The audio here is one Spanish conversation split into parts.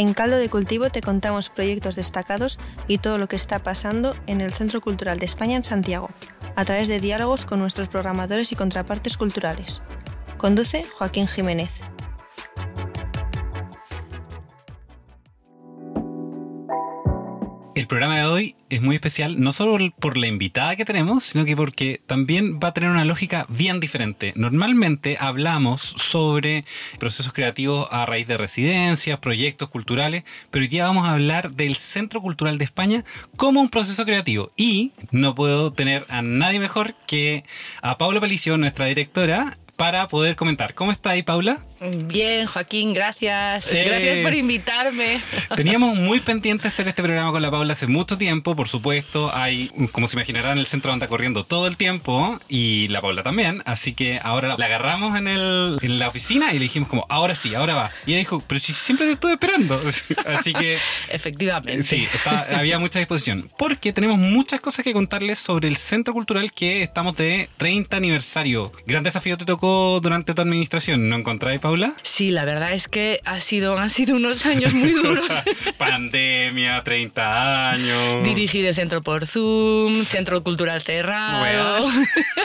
En Caldo de Cultivo te contamos proyectos destacados y todo lo que está pasando en el Centro Cultural de España en Santiago, a través de diálogos con nuestros programadores y contrapartes culturales. Conduce Joaquín Jiménez. Programa de hoy es muy especial, no solo por la invitada que tenemos, sino que porque también va a tener una lógica bien diferente. Normalmente hablamos sobre procesos creativos a raíz de residencias, proyectos culturales, pero hoy día vamos a hablar del Centro Cultural de España como un proceso creativo. Y no puedo tener a nadie mejor que a Paula Palicio, nuestra directora, para poder comentar. ¿Cómo está ahí, Paula? Bien, Joaquín, gracias. Eh, gracias por invitarme. Teníamos muy pendiente hacer este programa con la Paula hace mucho tiempo, por supuesto. Hay, como se imaginarán, el centro anda corriendo todo el tiempo y la Paula también. Así que ahora la agarramos en, el, en la oficina y le dijimos como, ahora sí, ahora va. Y ella dijo, pero si siempre te estuve esperando. Así que... Efectivamente. Sí, había mucha disposición. Porque tenemos muchas cosas que contarles sobre el centro cultural que estamos de 30 aniversario. Gran desafío te tocó durante tu administración, ¿no encontráis, Paula? Sí, la verdad es que ha sido, han sido unos años muy duros. Pandemia, 30 años. Dirigir el centro por Zoom, centro cultural cerrado. Real,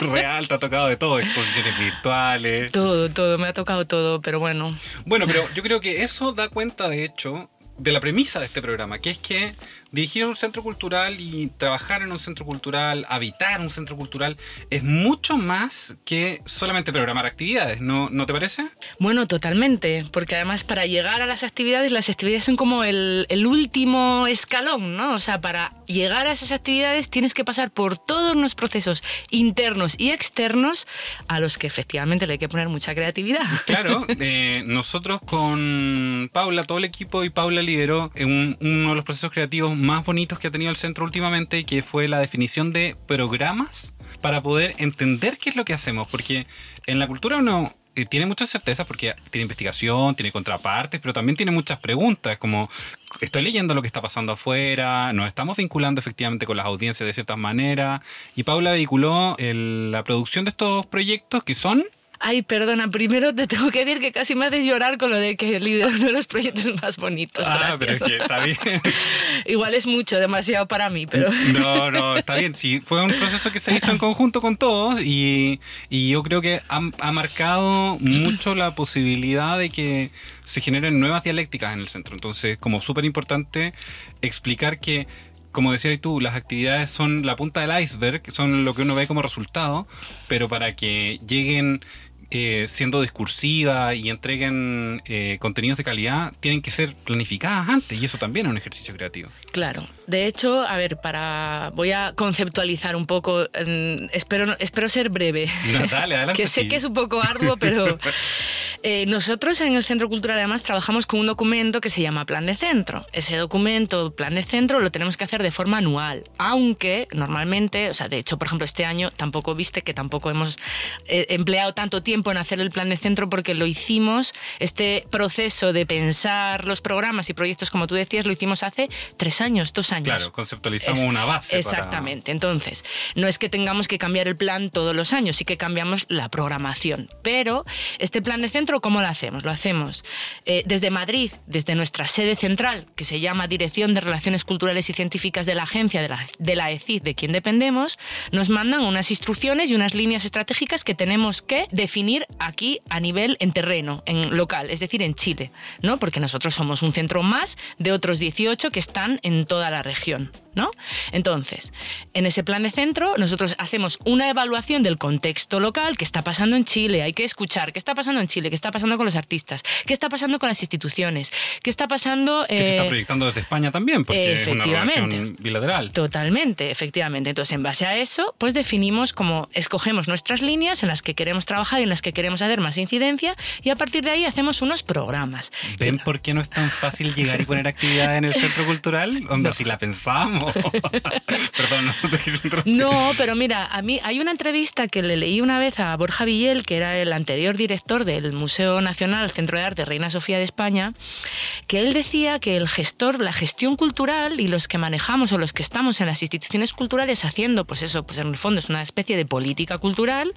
Real te ha tocado de todo, exposiciones virtuales. Todo, todo, me ha tocado todo, pero bueno. Bueno, pero yo creo que eso da cuenta, de hecho, de la premisa de este programa, que es que dirigir un centro cultural y trabajar en un centro cultural, habitar un centro cultural, es mucho más que solamente programar actividades, ¿no, ¿no te parece? Bueno, totalmente, porque además para llegar a las actividades, las actividades son como el, el último escalón, ¿no? O sea, para llegar a esas actividades tienes que pasar por todos los procesos internos y externos a los que efectivamente le hay que poner mucha creatividad. Claro, eh, nosotros con Paula, todo el equipo y Paula lideró en uno de los procesos creativos más bonitos que ha tenido el centro últimamente, que fue la definición de programas para poder entender qué es lo que hacemos, porque en la cultura uno eh, tiene muchas certezas porque tiene investigación, tiene contrapartes, pero también tiene muchas preguntas, como estoy leyendo lo que está pasando afuera, nos estamos vinculando efectivamente con las audiencias de ciertas maneras, y Paula vinculó la producción de estos proyectos que son Ay, perdona, primero te tengo que decir que casi me haces llorar con lo de que lidero uno de los proyectos más bonitos. Ah, pero es que está bien. Igual es mucho, demasiado para mí, pero... No, no, está bien. Sí, fue un proceso que se hizo en conjunto con todos y, y yo creo que ha, ha marcado mucho la posibilidad de que se generen nuevas dialécticas en el centro. Entonces, como súper importante explicar que como decías tú, las actividades son la punta del iceberg, son lo que uno ve como resultado, pero para que lleguen eh, siendo discursivas y entreguen eh, contenidos de calidad, tienen que ser planificadas antes y eso también es un ejercicio creativo. Claro. De hecho, a ver, para voy a conceptualizar un poco, espero, espero ser breve, dale, adelante, que sé que es un poco arduo, pero eh, nosotros en el Centro Cultural además trabajamos con un documento que se llama Plan de Centro. Ese documento, Plan de Centro, lo tenemos que hacer de forma anual, aunque normalmente, o sea, de hecho, por ejemplo, este año tampoco viste que tampoco hemos empleado tanto tiempo en hacer el plan de centro porque lo hicimos, este proceso de pensar los programas y proyectos, como tú decías, lo hicimos hace tres años, dos años. Claro, conceptualizamos una base. Exactamente. Entonces, no es que tengamos que cambiar el plan todos los años, sí que cambiamos la programación. Pero este plan de centro, ¿cómo lo hacemos? Lo hacemos eh, desde Madrid, desde nuestra sede central, que se llama Dirección de Relaciones Culturales y Científicas de la Agencia de la, de la ECID, de quien dependemos, nos mandan unas instrucciones y unas líneas estratégicas que tenemos que definir aquí a nivel en terreno, en local, es decir, en Chile, ¿no? Porque nosotros somos un centro más de otros 18 que están en toda la región. ¿No? Entonces, en ese plan de centro nosotros hacemos una evaluación del contexto local, qué está pasando en Chile, hay que escuchar qué está pasando en Chile, qué está pasando con los artistas, qué está pasando con las instituciones, qué está pasando... que se está eh, proyectando desde España también, porque es una relación bilateral. Totalmente, efectivamente. Entonces, en base a eso, pues definimos cómo escogemos nuestras líneas en las que queremos trabajar y en las que queremos hacer más incidencia y a partir de ahí hacemos unos programas. ¿Ven por qué no es tan fácil llegar y poner actividad en el centro cultural? Si la pensamos como... Perdón, no te quise. No, pero mira, a mí hay una entrevista que le leí una vez a Borja Villel, que era el anterior director del Museo Nacional Centro de Arte Reina Sofía de España, que él decía que el gestor, la gestión cultural y los que manejamos o los que estamos en las instituciones culturales haciendo, pues eso, pues en el fondo es una especie de política cultural,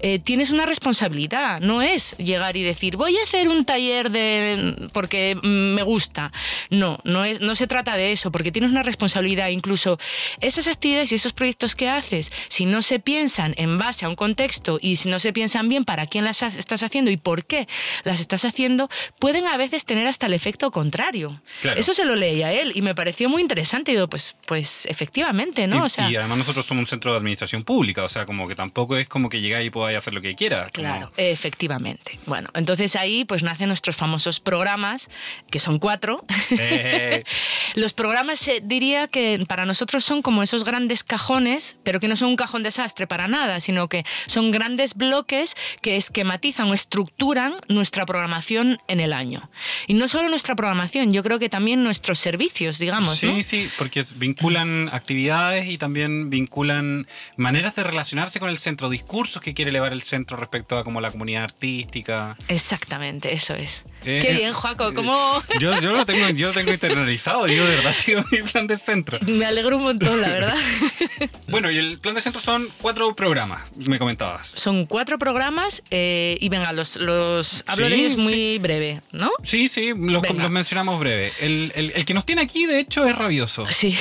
eh, tienes una responsabilidad. No es llegar y decir, voy a hacer un taller de porque me gusta. No, no, es, no se trata de eso, porque tienes una responsabilidad. Incluso esas actividades y esos proyectos que haces, si no se piensan en base a un contexto y si no se piensan bien para quién las estás haciendo y por qué las estás haciendo, pueden a veces tener hasta el efecto contrario. Eso se lo leí a él y me pareció muy interesante. Y digo, pues, pues efectivamente, ¿no? Y, o sea, y además nosotros somos un centro de administración pública, o sea, como que tampoco es como que llegáis y podáis hacer lo que quieras. Claro, efectivamente. Bueno, entonces ahí pues nacen nuestros famosos programas, que son cuatro. Eh. Los programas eh, diría que para nosotros son como esos grandes cajones, pero que no son un cajón desastre para nada, sino que son grandes bloques que esquematizan o estructuran nuestra programación en el año. Y no solo nuestra programación, yo creo que también nuestros servicios, digamos. Sí, sí, porque vinculan actividades y también vinculan maneras de relacionarse con el centro, discursos que quiere elevar el centro respecto a como la comunidad artística. Exactamente, eso es. Eh, Qué bien, Joaco, ¿cómo...? Yo, yo, lo tengo, yo lo tengo internalizado, yo de verdad ha sido mi plan de centro. Me alegro un montón, la verdad. bueno, y el plan de centro son cuatro programas, me comentabas. Son cuatro programas y venga, los, los hablo de ellos muy breve, ¿no? Sí, sí, los, mencionamos breve. El, el, que nos tiene aquí, de hecho, es rabioso. Sí.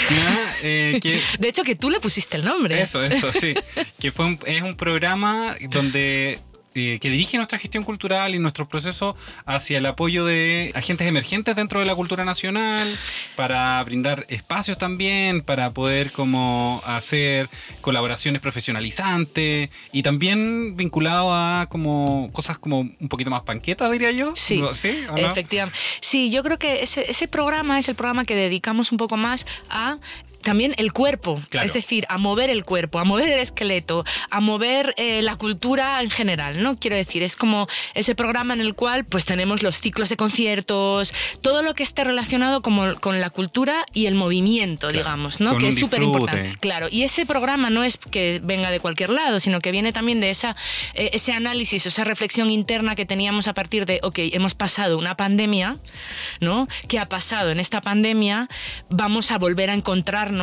de hecho, que tú le pusiste el nombre. Eso, eso, sí. que fue es un programa donde eh, que dirige nuestra gestión cultural y nuestro proceso hacia el apoyo de agentes emergentes dentro de la cultura nacional, para brindar espacios también, para poder como hacer colaboraciones profesionalizantes y también vinculado a como cosas como un poquito más panquetas, diría yo. Sí, ¿Sí efectivamente. Sí, yo creo que ese, ese programa es el programa que dedicamos un poco más a también el cuerpo, es decir, a mover el cuerpo, a mover el esqueleto, a mover eh, la cultura en general, ¿no? Quiero decir, es como ese programa en el cual pues tenemos los ciclos de conciertos, todo lo que esté relacionado como, con la cultura y el movimiento, digamos, ¿no? que es súper importante. Claro, y ese programa no es que venga de cualquier lado, sino que viene también de esa, eh, ese análisis, esa reflexión interna que teníamos a partir de, ok, hemos pasado una pandemia, ¿no? ¿Qué ha pasado en esta pandemia? Vamos a volver a encontrarnos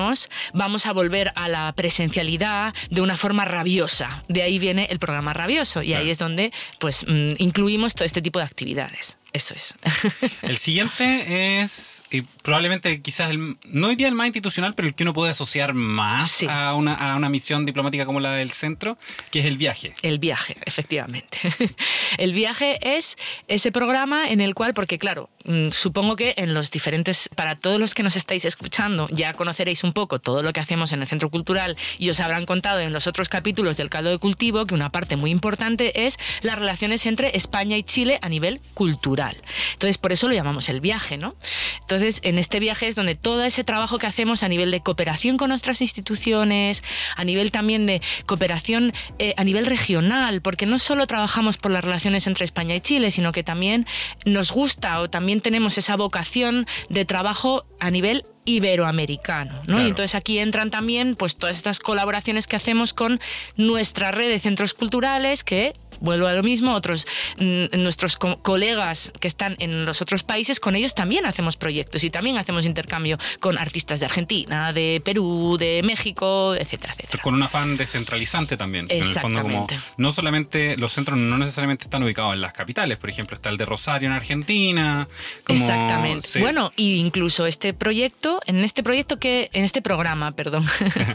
vamos a volver a la presencialidad de una forma rabiosa. De ahí viene el programa rabioso y ahí es donde pues mm, incluimos todo este tipo de actividades. Eso es. El siguiente es y probablemente quizás el, no diría el más institucional, pero el que uno puede asociar más a, una, a una misión diplomática como la del centro, que es el viaje. El viaje, efectivamente. El viaje es ese programa en el cual, porque claro, mm, supongo que en los diferentes, para todos los que nos estáis escuchando, ya conoceréis un poco todo lo que hacemos en el Centro Cultural y os habrán contado en los otros capítulos del caldo de cultivo que una parte muy importante es las relaciones entre España y Chile a nivel cultural. Entonces, por eso lo llamamos el viaje, ¿no? Entonces, en este viaje es donde todo ese trabajo que hacemos a nivel de cooperación con nuestras instituciones, a nivel también de cooperación eh, a nivel regional, porque no solo trabajamos por las relaciones entre España y Chile, sino que también nos gusta o también tenemos esa vocación de trabajo a nivel iberoamericano, ¿no? Y entonces aquí entran también pues todas estas colaboraciones que hacemos con nuestra red de centros culturales que vuelvo a lo mismo, otros mm, nuestros colegas que están en los otros países, con ellos también hacemos proyectos y también hacemos intercambio con artistas de Argentina, de Perú, de México, etcétera, etcétera. Con un afán descentralizante también. Exactamente. no solamente los centros no necesariamente están ubicados en las capitales, por ejemplo, está el de Rosario en Argentina. Exactamente. Bueno, y incluso este proyecto, en este proyecto que, en este programa, perdón,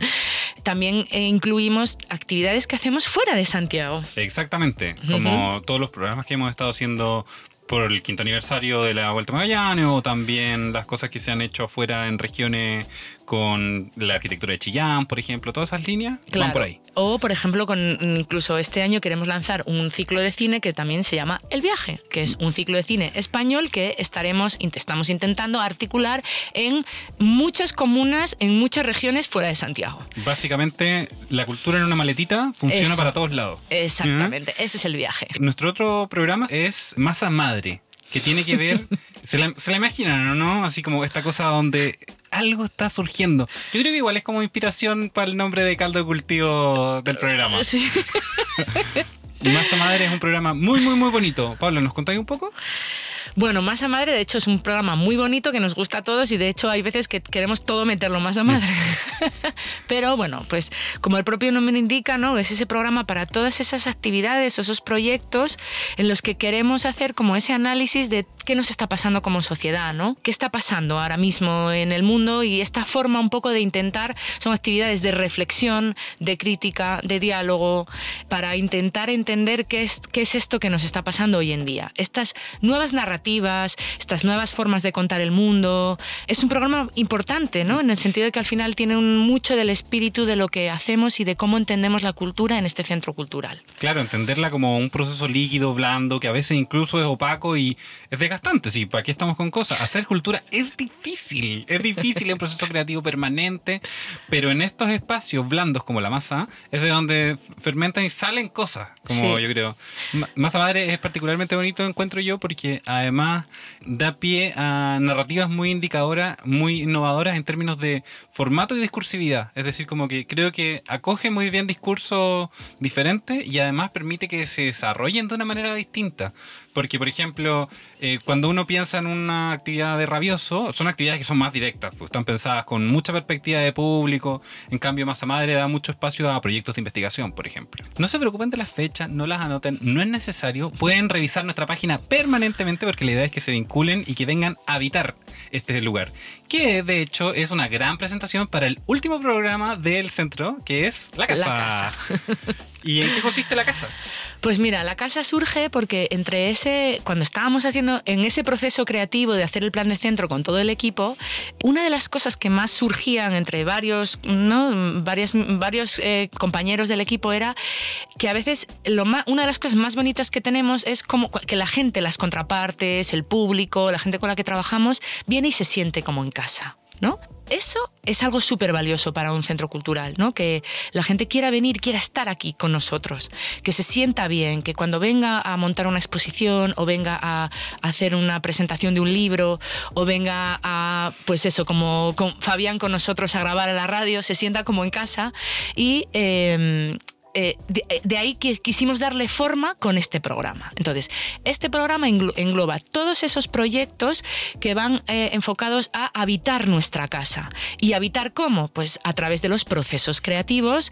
también eh, incluimos actividades que hacemos fuera de Santiago. Exactamente como todos los programas que hemos estado haciendo por el quinto aniversario de la Vuelta a Magallanes o también las cosas que se han hecho afuera en regiones con la arquitectura de Chillán, por ejemplo, todas esas líneas van por ahí. O, por ejemplo, con incluso este año queremos lanzar un ciclo de cine que también se llama El Viaje, que es un ciclo de cine español que estaremos, estamos intentando articular en muchas comunas, en muchas regiones fuera de Santiago. Básicamente, la cultura en una maletita funciona para todos lados. Exactamente, ese es el viaje. Nuestro otro programa es Masa Madre que tiene que ver, se la, se la imaginan, ¿no? Así como esta cosa donde algo está surgiendo. Yo creo que igual es como inspiración para el nombre de caldo de cultivo del programa. Sí. Masa Madre es un programa muy, muy, muy bonito. Pablo, ¿nos contáis un poco? Bueno, Masa Madre, de hecho, es un programa muy bonito que nos gusta a todos y de hecho hay veces que queremos todo meterlo Masa Madre. Pero bueno, pues como el propio nombre indica, ¿no? Es ese programa para todas esas actividades, esos proyectos en los que queremos hacer como ese análisis de qué nos está pasando como sociedad, ¿no? ¿Qué está pasando ahora mismo en el mundo? Y esta forma un poco de intentar, son actividades de reflexión, de crítica, de diálogo, para intentar entender qué es, qué es esto que nos está pasando hoy en día. Estas nuevas narrativas estas nuevas formas de contar el mundo. Es un programa importante, ¿no? En el sentido de que al final tiene mucho del espíritu de lo que hacemos y de cómo entendemos la cultura en este centro cultural. Claro, entenderla como un proceso líquido, blando, que a veces incluso es opaco y es desgastante. Sí, ¿para qué estamos con cosas? Hacer cultura es difícil, es difícil, es un proceso creativo permanente, pero en estos espacios blandos como la masa es de donde fermentan y salen cosas, como yo creo. Masa Madre es particularmente bonito, encuentro yo, porque además da pie a narrativas muy indicadoras, muy innovadoras en términos de formato y discursividad. Es decir, como que creo que acoge muy bien discursos diferentes y además permite que se desarrollen de una manera distinta. Porque, por ejemplo, eh, cuando uno piensa en una actividad de rabioso, son actividades que son más directas, pues están pensadas con mucha perspectiva de público. En cambio, Masa Madre da mucho espacio a proyectos de investigación, por ejemplo. No se preocupen de las fechas, no las anoten, no es necesario. Pueden revisar nuestra página permanentemente porque la idea es que se vinculen y que vengan a habitar este lugar. Que de hecho es una gran presentación para el último programa del centro, que es La Casa. La casa. ¿Y en qué consiste la casa? Pues mira, la casa surge porque entre ese, cuando estábamos haciendo, en ese proceso creativo de hacer el plan de centro con todo el equipo, una de las cosas que más surgían entre varios, ¿no? varios, varios eh, compañeros del equipo era que a veces lo más, una de las cosas más bonitas que tenemos es como que la gente, las contrapartes, el público, la gente con la que trabajamos, viene y se siente como en casa. ¿No? Eso es algo súper valioso para un centro cultural, ¿no? Que la gente quiera venir, quiera estar aquí con nosotros, que se sienta bien, que cuando venga a montar una exposición o venga a hacer una presentación de un libro o venga a, pues eso, como con Fabián con nosotros a grabar a la radio, se sienta como en casa y... Em, eh, de, ahí que quisimos darle forma con este programa. Entonces, este programa engloba todos esos proyectos que van eh, enfocados a habitar nuestra casa. ¿Y habitar cómo? Pues a través de los procesos creativos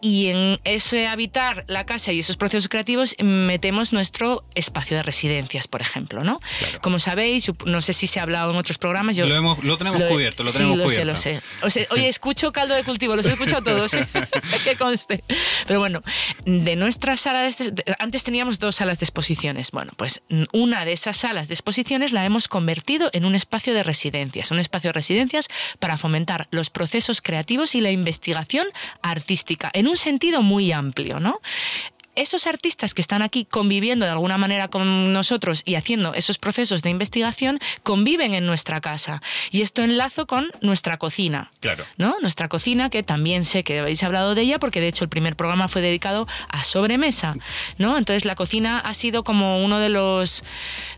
y en ese habitar la casa y esos procesos creativos metemos nuestro espacio de residencias, por ejemplo, ¿no? Como sabéis, no sé si se ha hablado en otros programas, yo... Lo, tenemos cubierto, lo tenemos sí, lo cubierto. sé, lo sé. oye, escucho caldo de cultivo, los he escuchado todos, ¿eh? que conste. Pero bueno, de nuestra sala de... Antes teníamos dos salas de exposiciones. Bueno, pues una de esas salas de exposiciones la hemos convertido en un espacio de residencias, un espacio de residencias para fomentar los procesos creativos y la investigación artística en un sentido muy amplio, ¿no? Esos artistas que están aquí conviviendo de alguna manera con nosotros y haciendo esos procesos de investigación conviven en nuestra casa. Y esto enlazo con nuestra cocina. Claro. ¿No? Nuestra cocina, que también sé que habéis hablado de ella, porque de hecho el primer programa fue dedicado a sobremesa. ¿No? Entonces la cocina ha sido como uno de los,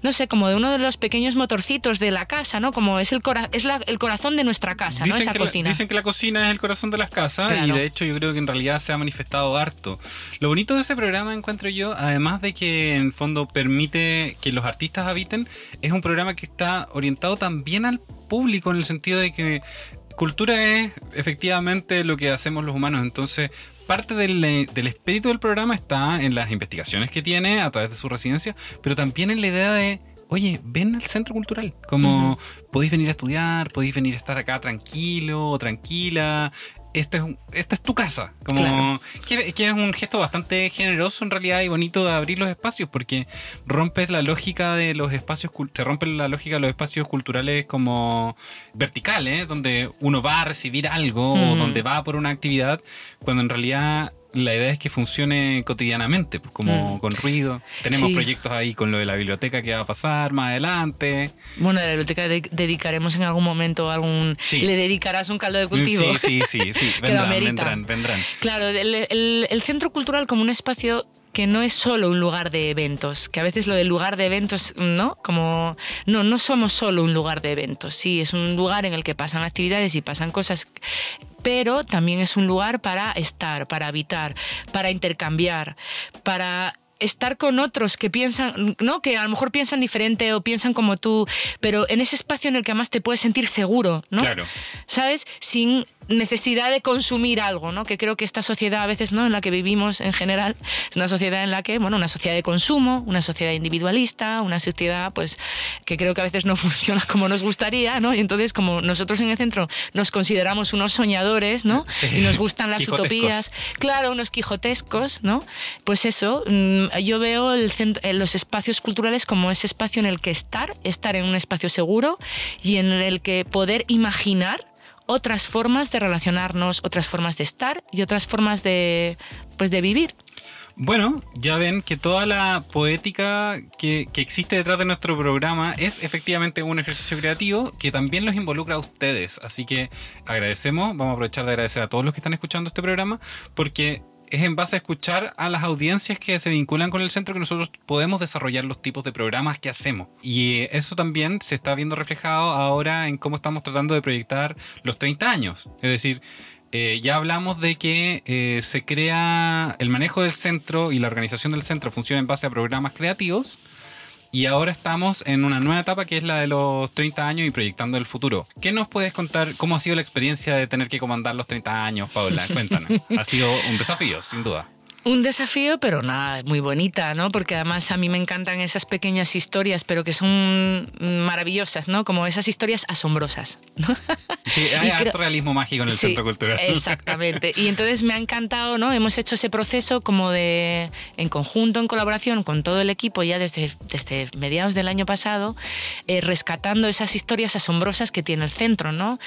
no sé, como de uno de los pequeños motorcitos de la casa, ¿no? Como es el, cora es el corazón de nuestra casa, ¿no? Esa cocina. dicen que la cocina es el corazón de las casas y de hecho yo creo que en realidad se ha manifestado harto. Lo bonito de ese programa encuentro yo, además de que en fondo permite que los artistas habiten, es un programa que está orientado también al público en el sentido de que cultura es efectivamente lo que hacemos los humanos. Entonces, parte del, espíritu del programa está en las investigaciones que tiene a través de su residencia, pero también en la idea de oye, ven al centro cultural. Como podéis venir a estudiar, podéis venir a estar acá tranquilo o tranquila, esta es, esta es tu casa. Como que, es un gesto bastante generoso en realidad y bonito de abrir los espacios porque rompes la lógica de los espacios, se rompe la lógica de los espacios culturales como verticales, donde uno va a recibir algo o donde va por una actividad, cuando en realidad la idea es que funcione cotidianamente, pues como mm. con ruido. Tenemos proyectos ahí con lo de la biblioteca que va a pasar más adelante. Bueno, a la biblioteca dedicaremos en algún momento algún... Le dedicarás un caldo de cultivo. Sí, sí, sí, sí. vendrán, vendrán, vendrán. Claro, el, el, centro cultural como un espacio que no es solo un lugar de eventos, que a veces lo del lugar de eventos, ¿no? Como, no, no somos solo un lugar de eventos, sí, es un lugar en el que pasan actividades y pasan cosas pero también es un lugar para estar, para habitar, para intercambiar, para estar con otros que piensan, ¿no? Que a lo mejor piensan diferente o piensan como tú, pero en ese espacio en el que además te puedes sentir seguro, ¿no? Claro. ¿Sabes? Sin necesidad de consumir algo, ¿no? Que creo que esta sociedad a veces, ¿no? En la que vivimos en general, es una sociedad en la que, bueno, una sociedad de consumo, una sociedad individualista, una sociedad, pues, que creo que a veces no funciona como nos gustaría, ¿no? Y entonces, como nosotros en el centro nos consideramos unos soñadores, ¿no? Y nos gustan las utopías, claro, unos quijotescos, ¿no? Pues eso, mm, yo veo el los espacios culturales como ese espacio en el que estar, estar en un espacio seguro y en el que poder imaginar otras formas de relacionarnos, otras formas de estar y otras formas de, pues, de vivir. Bueno, ya ven que toda la poética que, que, existe detrás de nuestro programa es efectivamente un ejercicio creativo que también los involucra a ustedes. Así que agradecemos, vamos a aprovechar de agradecer a todos los que están escuchando este programa, porque es en base a escuchar a las audiencias que se vinculan con el centro que nosotros podemos desarrollar los tipos de programas que hacemos. Y eso también se está viendo reflejado ahora en cómo estamos tratando de proyectar los 30 años. Es decir, eh, ya hablamos de que eh, se crea el manejo del centro y la organización del centro funciona en base a programas creativos y ahora estamos en una nueva etapa que es la de los 30 años y proyectando el futuro. ¿Qué nos puedes contar? ¿Cómo ha sido la experiencia de tener que comandar los 30 años, Paula? Cuéntanos. ha sido un desafío, sin duda. Un desafío, pero nada, muy bonita, ¿no? Porque además a mí me encantan esas pequeñas historias, pero que son maravillosas, ¿no? Como esas historias asombrosas. Sí, hay harto realismo mágico en el centro cultural. Exactamente. Y entonces me ha encantado, ¿no? Hemos hecho ese proceso como de, en conjunto, en colaboración con todo el equipo ya desde, desde mediados del año pasado, eh, rescatando esas historias asombrosas que tiene el centro, ¿no?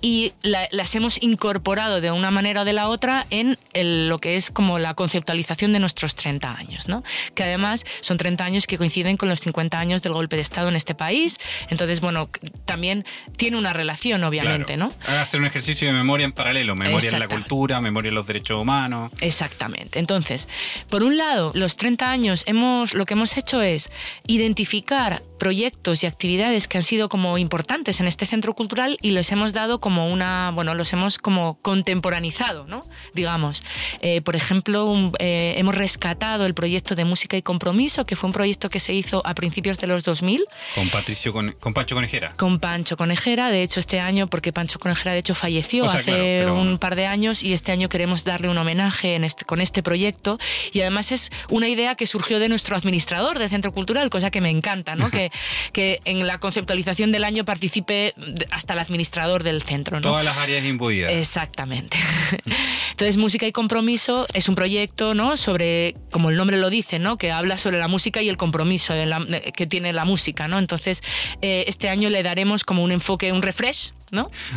y las hemos incorporado de una manera o de la otra en lo que es como la conceptualización de nuestros 30 años, ¿no? que además son 30 años que coinciden con los 50 años del golpe de Estado en este país. Entonces, bueno, también tiene una relación, obviamente. ¿no? Hacer un ejercicio de memoria en paralelo, memoria en la cultura, memoria en los derechos humanos. Exactamente. Entonces, por un lado, los 30 años hemos, lo que hemos hecho es identificar proyectos y actividades que han sido como importantes en este centro cultural y los hemos dado como una, bueno, los hemos como contemporanizado, ¿no? Digamos. Eh, por ejemplo, eh, hemos rescatado el proyecto de música y compromiso, que fue un proyecto que se hizo a principios de los 2000. Con Patricio, con, Pancho Conejera. Con Pancho Conejera, de hecho este año, porque Pancho Conejera de hecho falleció hace un par de años y este año queremos darle un homenaje en este, con este proyecto y además es una idea que surgió de nuestro administrador del centro cultural, cosa que me encanta, ¿no? que que, en la conceptualización del año participe hasta el administrador del centro. Todas las áreas imbuidas. Exactamente. Entonces, Música y Compromiso es un proyecto ¿no? sobre, como el nombre lo dice, ¿no? que habla sobre la música y el compromiso que tiene la música. ¿no? Entonces, eh, este año le daremos como un enfoque, un refresh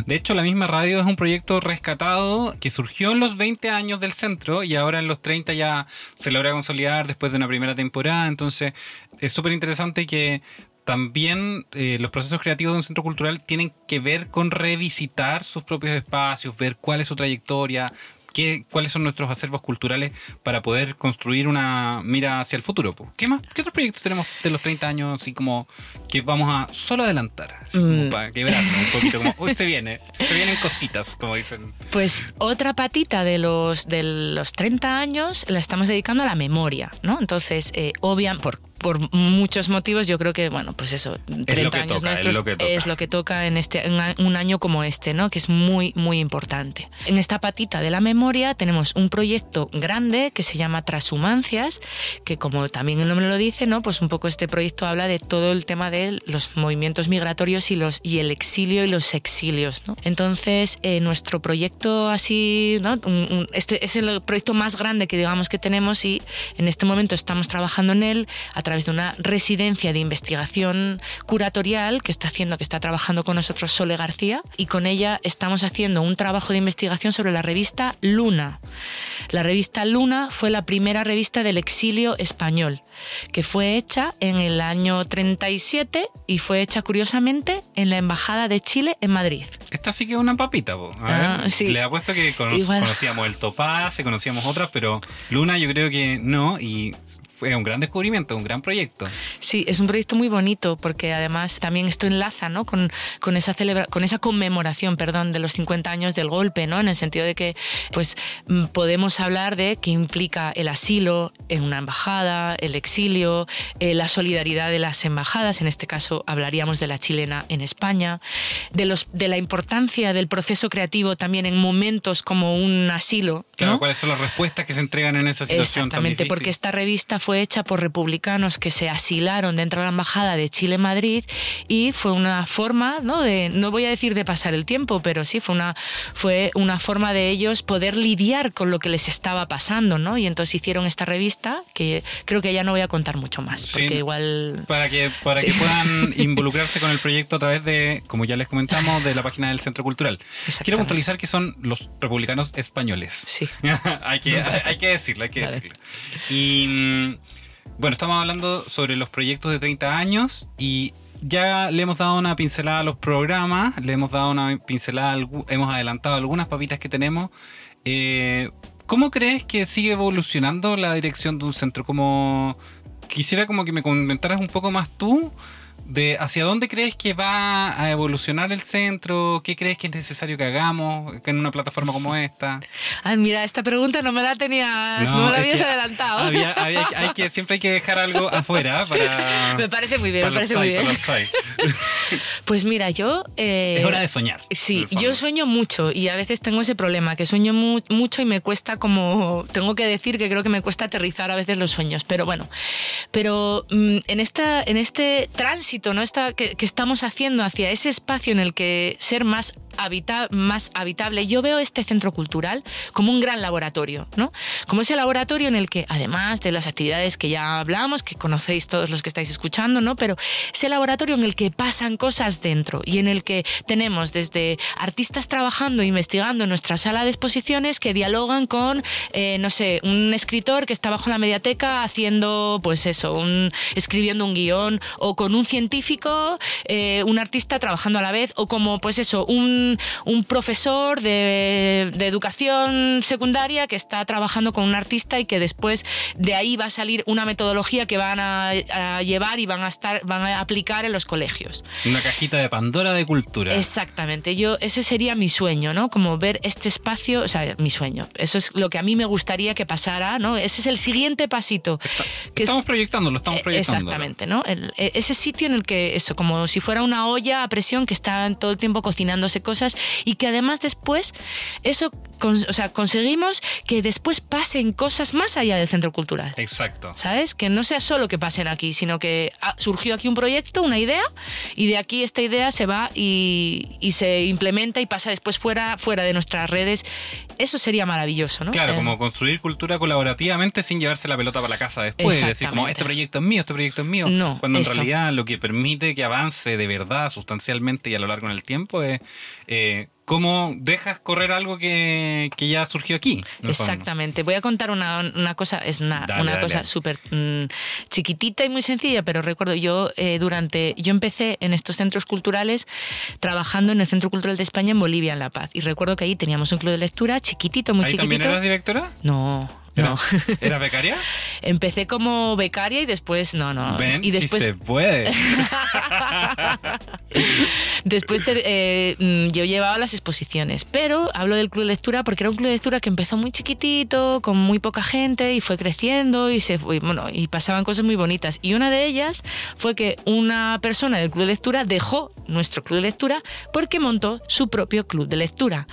De hecho, la misma radio es un proyecto rescatado que surgió en los 20 años del centro y ahora en los 30 ya se logra consolidar después de una primera temporada. Entonces, es súper interesante que también eh, los procesos creativos de un centro cultural tienen que ver con revisitar sus propios espacios, ver cuál es su trayectoria, qué, cuáles son nuestros acervos culturales para poder construir una mira hacia el futuro. ¿Qué más? ¿Qué otros proyectos tenemos de los 30 años así como que vamos a solo adelantar? Así como mm. para quebrarnos un poquito, como, uy, se viene, se vienen cositas, como dicen. Pues otra patita de los, de los 30 años la estamos dedicando a la memoria, ¿no? Entonces, eh, obviamente, por por muchos motivos, yo creo que, bueno, pues eso, 30 años nuestros es lo, que toca. en este un año como este, ¿no? Que es muy, muy importante. En esta patita de la memoria tenemos un proyecto grande que se llama Transhumancias, que como también el nombre lo dice, ¿no? Pues un poco este proyecto habla de todo el tema de los movimientos migratorios y los y el exilio y los exilios, ¿no? Entonces, eh, nuestro proyecto así, ¿no? este es el proyecto más grande que digamos que tenemos y en este momento estamos trabajando en él a través de una residencia de investigación curatorial que está haciendo, que está trabajando con nosotros Sole García, y con ella estamos haciendo un trabajo de investigación sobre la revista Luna. La revista Luna fue la primera revista del exilio español, que fue hecha en el año 37 y fue hecha curiosamente en la Embajada de Chile en Madrid. Esta sí que es una papita, po. A Ah, ver, sí. le apuesto que cono- Igual. conocíamos el Topaz, conocíamos otras, pero Luna yo creo que no, y fue un gran descubrimiento, un gran proyecto. Sí, es un proyecto muy bonito porque además también esto enlaza ¿no? con, con, esa celebra con esa conmemoración perdón, de los 50 años del golpe, ¿no? en el sentido de que pues, mm, podemos hablar de qué implica el asilo en una embajada, el exilio, eh, la solidaridad de las embajadas, en este caso hablaríamos de la chilena en España, de, los, de la importancia del proceso creativo también en momentos como un asilo. Claro, ¿no? cuáles son las respuestas que se entregan en esa situación tan Exactamente, difícil. porque esta revista fue hecha por republicanos que se asilaron dentro de la embajada de Chile en Madrid y fue una forma, ¿no? De, no voy a decir de pasar el tiempo, pero sí fue una, fue una forma de ellos poder lidiar con lo que les estaba pasando, ¿no? Y entonces hicieron esta revista que creo que ya no voy a contar mucho más, Sí. porque igual Para que, para Sí. que puedan involucrarse con el proyecto a través de, como ya les comentamos, de la página del Centro Cultural. Quiero puntualizar que son los republicanos españoles. Sí. hay, que, hay, hay que decirlo, hay que Vale. decirlo. Y mm, bueno, estamos hablando sobre los proyectos de 30 años y ya le hemos dado una pincelada a los programas, le hemos dado una pincelada, hemos adelantado algunas papitas que tenemos. Eh, ¿Cómo crees que sigue evolucionando la dirección de un centro? Como quisiera como que me comentaras un poco más tú de hacia dónde crees que va a evolucionar el centro, qué crees que es necesario que hagamos en una plataforma como esta. Ay, mira, esta pregunta no me la tenías, no, me la habías adelantado. había- había- hay que, siempre hay que dejar algo afuera para. Me parece muy bien, me parece muy bien. Pues mira, yo... eh, es hora de soñar. Sí, yo sueño mucho y a veces tengo ese problema, que sueño mu- mucho y me cuesta como, tengo que decir que creo que me cuesta aterrizar a veces los sueños, pero bueno, pero mm, en, esta, en este tránsito ¿no? Esta, que, estamos haciendo hacia ese espacio en el que ser más, habita- más habitable, yo veo este centro cultural como un gran laboratorio, ¿no? Como ese laboratorio en el que, además de las actividades que ya hablamos, que conocéis todos los que estáis escuchando, ¿no? Pero ese laboratorio en el que pasan cosas dentro y en el que tenemos desde artistas trabajando, investigando en nuestra sala de exposiciones que dialogan con, eh, no sé, un escritor que está bajo la mediateca haciendo, pues eso, un, escribiendo un guion, o con un científico, eh, un artista trabajando a la vez, o como, pues eso, un, un profesor de, de educación secundaria que está trabajando con un artista y que después de ahí va a salir una metodología que van a, a llevar y van a estar, van a aplicar en los colegios. Una cajita de Pandora de cultura. Exactamente, yo ese sería mi sueño, ¿no? Como ver este espacio, o sea, mi sueño. Eso es lo que a mí me gustaría que pasara, ¿no? Ese es el siguiente pasito. que es- estamos proyectándolo, estamos eh, proyectando. Exactamente, ¿no? El- e- ese sitio en el que eso, como si fuera una olla a presión que está todo el tiempo cocinándose cosas y que además después eso, con- o sea, conseguimos que después pasen cosas más allá del centro cultural. Exacto. ¿Sabes? Que no sea solo que pasen aquí, sino que ah, surgió aquí un proyecto, una idea, y de aquí esta idea se va y, y se implementa y pasa después fuera, fuera de nuestras redes. Eso sería maravilloso, ¿no? Claro, Eh, como construir cultura colaborativamente sin llevarse la pelota para la casa después. Decir como, este proyecto es mío, este proyecto es mío. No, Cuando en realidad lo que permite que avance de verdad, sustancialmente y a lo largo del tiempo es eh, cómo dejas correr algo que, que ya surgió aquí. en el. Exactamente. Voy a contar una, una cosa, es una, Dale, una dale. cosa súper mm, chiquitita y muy sencilla, pero recuerdo yo eh, durante, yo empecé en estos centros culturales trabajando en el Centro Cultural de España en Bolivia, en La Paz. Y recuerdo que ahí teníamos un club de lectura chiquitito, muy ¿Ahí chiquitito. también eras directora? No, ¿Era, no. ¿Eras becaria? Empecé como becaria y después, no, no. Ven, y después, si se puede. después te- eh, mm, yo llevaba las exposiciones. Pero hablo del club de lectura porque era un club de lectura que empezó muy chiquitito, con muy poca gente y fue creciendo y se fue, bueno, y pasaban cosas muy bonitas. Y una de ellas fue que una persona del club de lectura dejó nuestro club de lectura porque montó su propio club de lectura.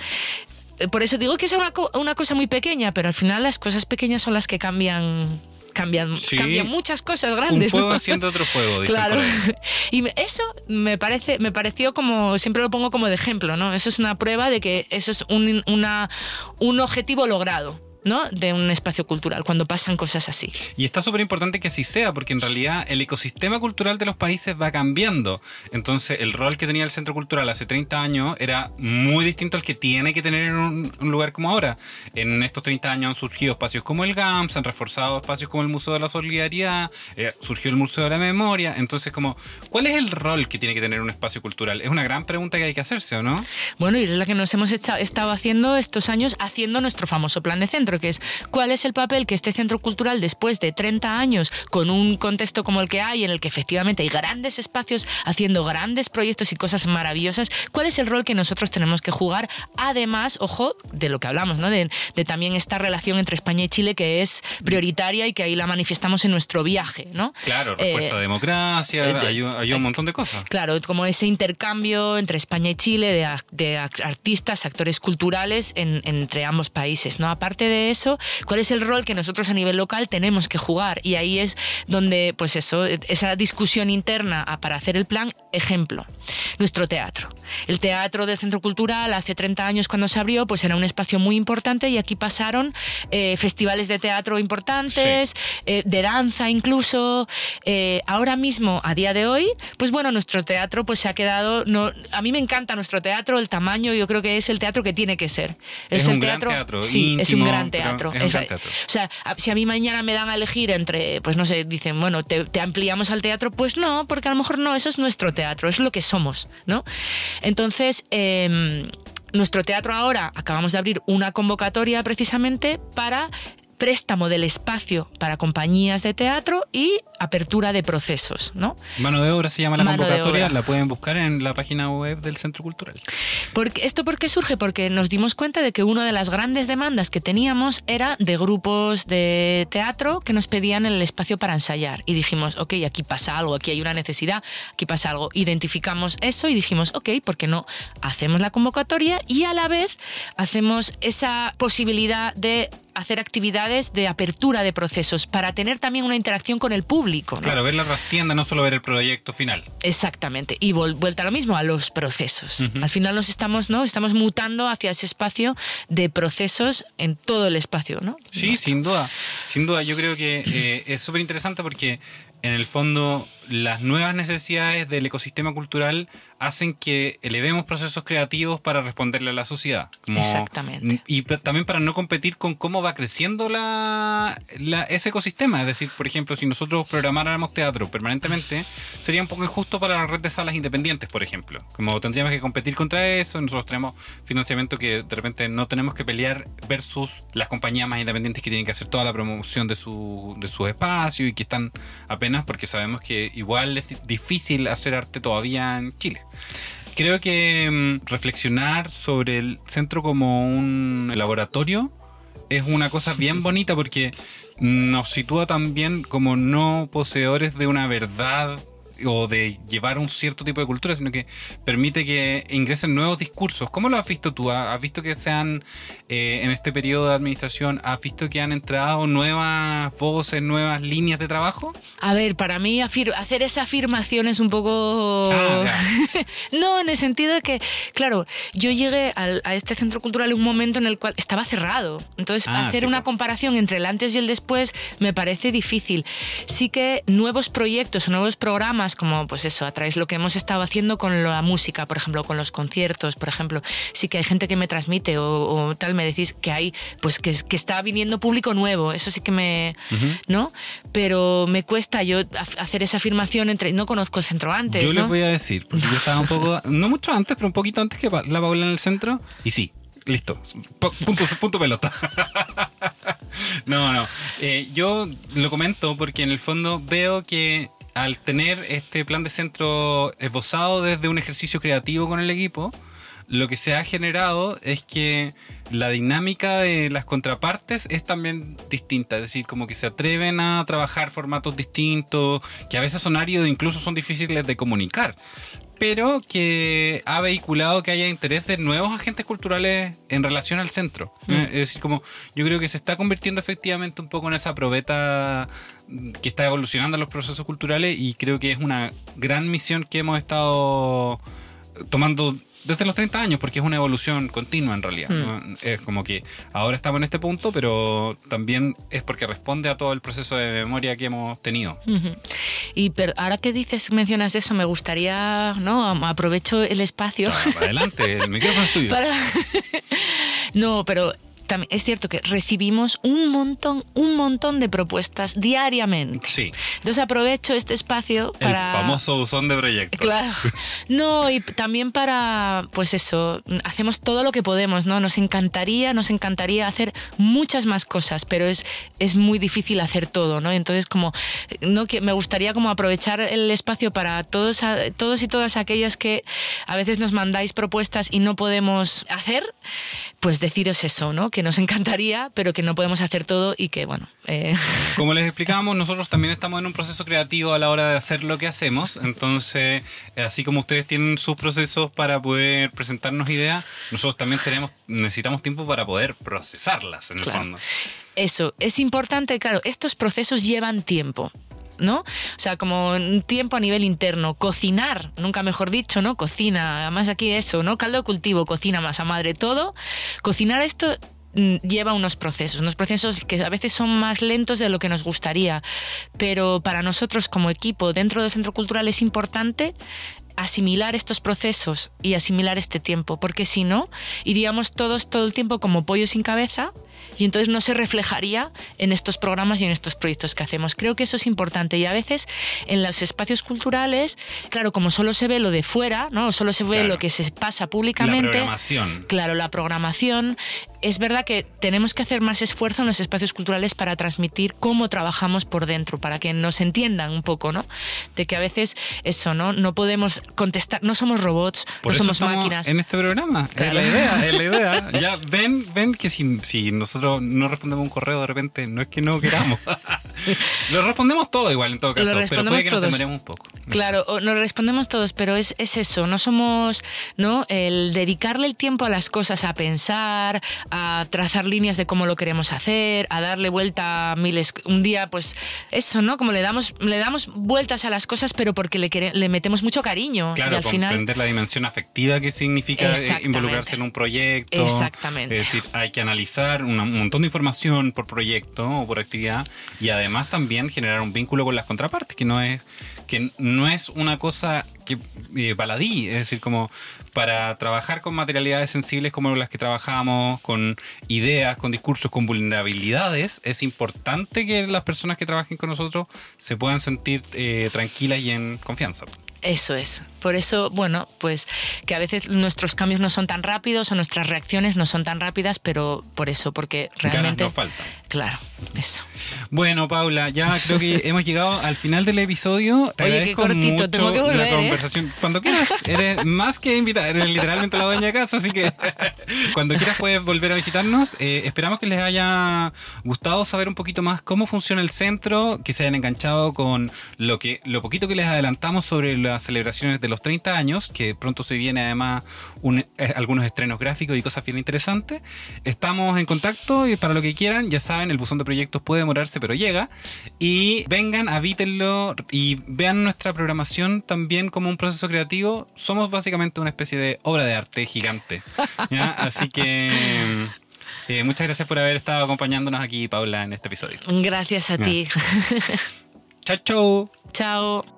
Por eso digo que es una, una cosa muy pequeña, pero al final las cosas pequeñas son las que cambian cambian, Sí. cambian muchas cosas Un grandes. fuego ¿no? enciende otro fuego, dicen Claro. por ahí. Y eso me parece, me pareció como, siempre lo pongo como de ejemplo, ¿no? Eso es una prueba de que eso es un, una, un objetivo logrado. ¿No? de un espacio cultural cuando pasan cosas así. Y está súper importante que así sea, porque en realidad el ecosistema cultural de los países va cambiando. Entonces, el rol que tenía el centro cultural hace 30 años era muy distinto al que tiene que tener en un, un lugar como ahora. En estos 30 años han surgido espacios como el GAMS, han reforzado espacios como el Museo de la Solidaridad, eh, surgió el Museo de la Memoria. Entonces, como, ¿cuál es el rol que tiene que tener un espacio cultural? Es una gran pregunta que hay que hacerse, ¿o no? Bueno, y es la que nos hemos hecha- estado haciendo estos años, haciendo nuestro famoso plan de centro, que es cuál es el papel que este centro cultural, después de 30 años, con un contexto como el que hay, en el que efectivamente hay grandes espacios haciendo grandes proyectos y cosas maravillosas, cuál es el rol que nosotros tenemos que jugar, además, ojo, de lo que hablamos, ¿no? De, de también esta relación entre España y Chile, que es prioritaria y que ahí la manifestamos en nuestro viaje, ¿no? Claro, refuerza Eh, democracia, eh, hay, un- hay un montón de cosas. Claro, como ese intercambio entre España y Chile de, de artistas, actores culturales en- entre ambos países. ¿no? Aparte de eso, ¿cuál es el rol que nosotros a nivel local tenemos que jugar? Y ahí es donde, pues eso, esa discusión interna para hacer el plan, ejemplo, nuestro teatro. El teatro del Centro Cultural hace 30 años cuando se abrió, pues era un espacio muy importante y aquí pasaron eh, festivales de teatro importantes, eh, de danza incluso. Eh, ahora mismo, a día de hoy, pues bueno, nuestro teatro pues se ha quedado. No, a mí me encanta nuestro teatro, el tamaño, yo creo que es el teatro que tiene que ser. Es el un gran teatro, Sí, es un gran teatro. es un gran teatro. O sea, si a mí mañana me dan a elegir entre, pues no sé, dicen, bueno, te, te ampliamos al teatro, pues no, porque a lo mejor no, eso es nuestro teatro, es lo que somos, ¿no? Entonces, em, nuestro teatro ahora, acabamos de abrir una convocatoria precisamente para préstamo del espacio para compañías de teatro y apertura de procesos, ¿no? Mano de obra se llama la Mano convocatoria, la pueden buscar en la página web del Centro Cultural. Porque, ¿Esto por qué surge? Porque nos dimos cuenta de que una de las grandes demandas que teníamos era de grupos de teatro que nos pedían el espacio para ensayar. Y dijimos, ok, aquí pasa algo, aquí hay una necesidad, aquí pasa algo. Identificamos eso y dijimos, ok, ¿por qué no hacemos la convocatoria y a la vez hacemos esa posibilidad de hacer actividades de apertura de procesos para tener también una interacción con el público? ¿no? Claro, ver la trastienda, no solo ver el proyecto final. Exactamente. Y vuelta a lo mismo, a los procesos. Al final nos estamos, ¿no? Estamos mutando hacia ese espacio de procesos en todo el espacio, ¿no? Sí, sin duda. Sin duda, yo creo que eh, es súper interesante porque en el fondo las nuevas necesidades del ecosistema cultural hacen que elevemos procesos creativos para responderle a la sociedad. Como- Exactamente. Y también para no competir con cómo va creciendo la, la- ese ecosistema. Es decir, por ejemplo, si nosotros programáramos teatro permanentemente, sería un poco injusto para la red de salas independientes, por ejemplo. Como tendríamos que competir contra eso, nosotros tenemos financiamiento que de repente no tenemos que pelear versus las compañías más independientes que tienen que hacer toda la promoción de su, de su espacio y que están apenas porque sabemos que igual es difícil hacer arte todavía en Chile. Creo que mm, reflexionar sobre el centro como un laboratorio es una cosa bien bonita porque nos sitúa también como no poseedores de una verdad o de llevar un cierto tipo de cultura, sino que permite que ingresen nuevos discursos. ¿Cómo lo has visto tú? ¿Has visto que se han, eh, en este periodo de administración, has visto que han entrado nuevas voces, nuevas líneas de trabajo? A ver, para mí hacer esa afirmación es un poco... Ah, no, en el sentido de que, claro, yo llegué al- a este centro cultural en un momento en el cual estaba cerrado. Entonces, Ah, hacer sí, una po. comparación entre el antes y el después me parece difícil. Sí que nuevos proyectos o nuevos programas, como pues eso, a través de lo que hemos estado haciendo con la música, por ejemplo, con los conciertos, por ejemplo, sí que hay gente que me transmite o, o tal, me decís que hay, pues que, que está viniendo público nuevo. Eso sí que me... ¿no? Pero me cuesta yo ha- hacer esa afirmación entre no conozco el centro antes, Yo ¿no? les voy a decir, porque yo estaba un poco, no mucho antes, pero un poquito antes que la Paula en el centro, y sí, listo, Pu- punto, punto pelota. no, no, Eh, yo lo comento porque en el fondo veo que al tener este plan de centro esbozado desde un ejercicio creativo con el equipo, lo que se ha generado es que la dinámica de las contrapartes es también distinta, es decir, como que se atreven a trabajar formatos distintos, que a veces son áridos incluso son difíciles de comunicar, pero que ha vehiculado que haya interés de nuevos agentes culturales en relación al centro. ¿eh? Es decir, como yo creo que se está convirtiendo efectivamente un poco en esa probeta mm, que está evolucionando los procesos culturales y creo que es una gran misión que hemos estado tomando desde los 30 años, porque es una evolución continua en realidad. ¿no? Es como que ahora estamos en este punto, pero también es porque responde a todo el proceso de memoria que hemos tenido. Y pero ahora que dices, mencionas eso, me gustaría, ¿no? Aprovecho el espacio. Ah, adelante, el micrófono es tuyo. para... no, pero también es cierto que recibimos un montón, un montón de propuestas diariamente. Sí, Entonces aprovecho este espacio para... el famoso buzón de proyectos. Claro. No, y también para, pues eso, hacemos todo lo que podemos, ¿no? Nos encantaría, nos encantaría hacer muchas más cosas, pero es, es muy difícil hacer todo, ¿no? Entonces, como, no que me gustaría como aprovechar el espacio para todos, todos y todas aquellas que a veces nos mandáis propuestas y no podemos hacer, pues deciros eso, ¿no? Que nos encantaría, pero que no podemos hacer todo y que, bueno, eh, Como les explicábamos, nosotros también estamos en un proceso creativo a la hora de hacer lo que hacemos. Entonces, eh, así como ustedes tienen sus procesos para poder presentarnos ideas, nosotros también tenemos, necesitamos tiempo para poder procesarlas, en el Claro. fondo. Eso, es importante, claro, estos procesos llevan tiempo. ¿No? O sea, como un tiempo a nivel interno. Cocinar, nunca mejor dicho, ¿no? Cocina. Además, aquí eso, ¿no? Caldo de cultivo, cocina, masa madre, todo. Cocinar esto lleva unos procesos, unos procesos que a veces son más lentos de lo que nos gustaría. Pero para nosotros, como equipo, dentro del centro cultural es importante asimilar estos procesos y asimilar este tiempo, porque si no, iríamos todos todo el tiempo como pollo sin cabeza y entonces no se reflejaría en estos programas y en estos proyectos que hacemos. Creo que eso es importante y a veces en los espacios culturales, claro, como solo se ve lo de fuera, ¿no? solo se ve Claro. lo que se pasa La públicamente. programación. Claro, la programación. Es verdad que tenemos que hacer más esfuerzo en los espacios culturales para transmitir cómo trabajamos por dentro, para que nos entiendan un poco, ¿no? De que a veces eso, ¿no? No podemos contestar, no somos robots, Por no somos máquinas. en este programa. Claro. Es la idea, es la idea. Ya ven, ven que si, si nosotros no respondemos un correo de repente, no es que no queramos. Lo respondemos todo igual en todo Lo caso, pero respondemos puede que nos todos. demoremos un poco. Claro, nos respondemos todos, pero es, es eso, no somos, ¿no? El dedicarle el tiempo a las cosas, a pensar, a trazar líneas de cómo lo queremos hacer, a darle vuelta a miles. Un día, pues, eso, ¿no? Como le damos, le damos vueltas a las cosas, pero porque le, quere- le metemos mucho cariño. Claro, y al final. comprender la dimensión afectiva que significa eh, involucrarse en un proyecto. Exactamente. Es decir, hay que analizar una- un montón de información por proyecto o por actividad y además también generar un vínculo con las contrapartes, que no es que no es una cosa que eh, baladí, es decir, como para trabajar con materialidades sensibles como las que trabajamos, con ideas, con discursos, con vulnerabilidades, es importante que las personas que trabajen con nosotros se puedan sentir eh, tranquilas y en confianza. Eso es. Por eso, bueno, pues que a veces nuestros cambios no son tan rápidos o nuestras reacciones no son tan rápidas, pero por eso, porque Ganas realmente. no faltan. Claro, eso. Bueno, Paula, ya creo que hemos llegado al final del episodio. Te Oye, qué agradezco cortito, mucho tengo que volver, la ¿eh? conversación. Cuando quieras, eres más que invitada, eres literalmente la dueña de casa, así que cuando quieras puedes volver a visitarnos. Eh, esperamos que les haya gustado saber un poquito más cómo funciona el centro, que se hayan enganchado con lo que lo poquito que les adelantamos sobre las celebraciones de los 30 años, que pronto se viene además un- eh, algunos estrenos gráficos y cosas bien interesantes. Estamos en contacto y para lo que quieran, ya saben, el buzón de proyectos puede demorarse, pero llega. Y vengan, habítenlo y vean nuestra programación también como un proceso creativo. Somos básicamente una especie de obra de arte gigante. ¿ya? Así que eh, muchas gracias por haber estado acompañándonos aquí, Paula, en este episodio. Gracias a ti. Chao, chao. Chao.